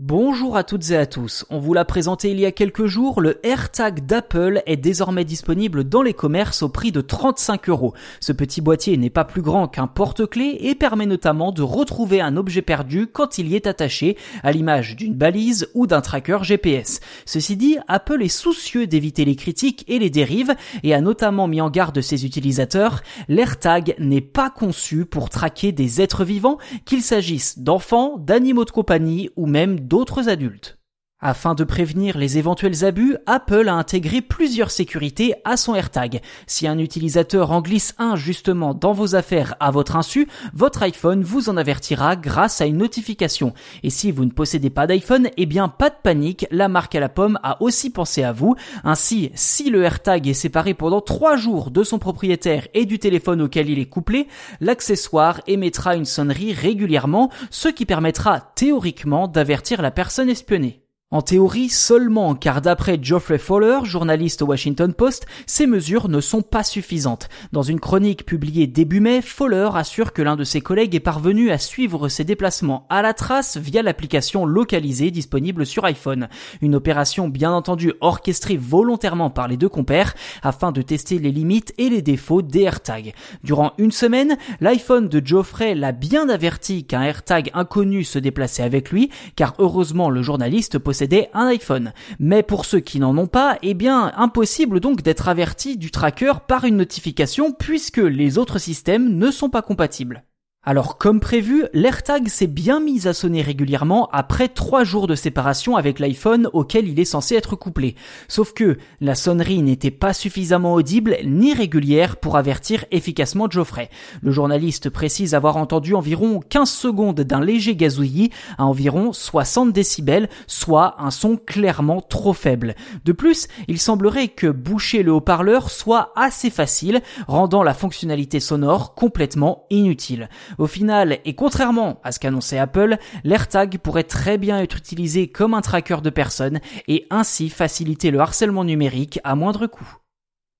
Bonjour à toutes et à tous. On vous l'a présenté il y a quelques jours, le AirTag d'Apple est désormais disponible dans les commerces au prix de 35 euros. Ce petit boîtier n'est pas plus grand qu'un porte-clés et permet notamment de retrouver un objet perdu quand il y est attaché, à l'image d'une balise ou d'un tracker GPS. Ceci dit, Apple est soucieux d'éviter les critiques et les dérives et a notamment mis en garde ses utilisateurs. L'AirTag n'est pas conçu pour traquer des êtres vivants, qu'il s'agisse d'enfants, d'animaux de compagnie ou même d'autres adultes. Afin de prévenir les éventuels abus, Apple a intégré plusieurs sécurités à son AirTag. Si un utilisateur en glisse un justement dans vos affaires à votre insu, votre iPhone vous en avertira grâce à une notification. Et si vous ne possédez pas d'iPhone, eh bien pas de panique, la marque à la pomme a aussi pensé à vous. Ainsi, si le AirTag est séparé pendant trois jours de son propriétaire et du téléphone auquel il est couplé, l'accessoire émettra une sonnerie régulièrement, ce qui permettra théoriquement d'avertir la personne espionnée. En théorie seulement, car d'après Geoffrey Fowler, journaliste au Washington Post, ces mesures ne sont pas suffisantes. Dans une chronique publiée début mai, Fowler assure que l'un de ses collègues est parvenu à suivre ses déplacements à la trace via l'application localisée disponible sur iPhone. Une opération bien entendu orchestrée volontairement par les deux compères afin de tester les limites et les défauts des AirTags. Durant une semaine, l'iPhone de Geoffrey l'a bien averti qu'un AirTag inconnu se déplaçait avec lui, car heureusement le journaliste possède un iPhone. Mais pour ceux qui n'en ont pas, eh bien, impossible donc d'être averti du tracker par une notification puisque les autres systèmes ne sont pas compatibles. Alors comme prévu, l'AirTag s'est bien mis à sonner régulièrement après trois jours de séparation avec l'iPhone auquel il est censé être couplé. Sauf que la sonnerie n'était pas suffisamment audible ni régulière pour avertir efficacement Geoffrey. Le journaliste précise avoir entendu environ 15 secondes d'un léger gazouillis à environ 60 décibels, soit un son clairement trop faible. De plus, il semblerait que boucher le haut-parleur soit assez facile, rendant la fonctionnalité sonore complètement inutile. Au final, et contrairement à ce qu'annonçait Apple, l'AirTag pourrait très bien être utilisé comme un tracker de personnes et ainsi faciliter le harcèlement numérique à moindre coût.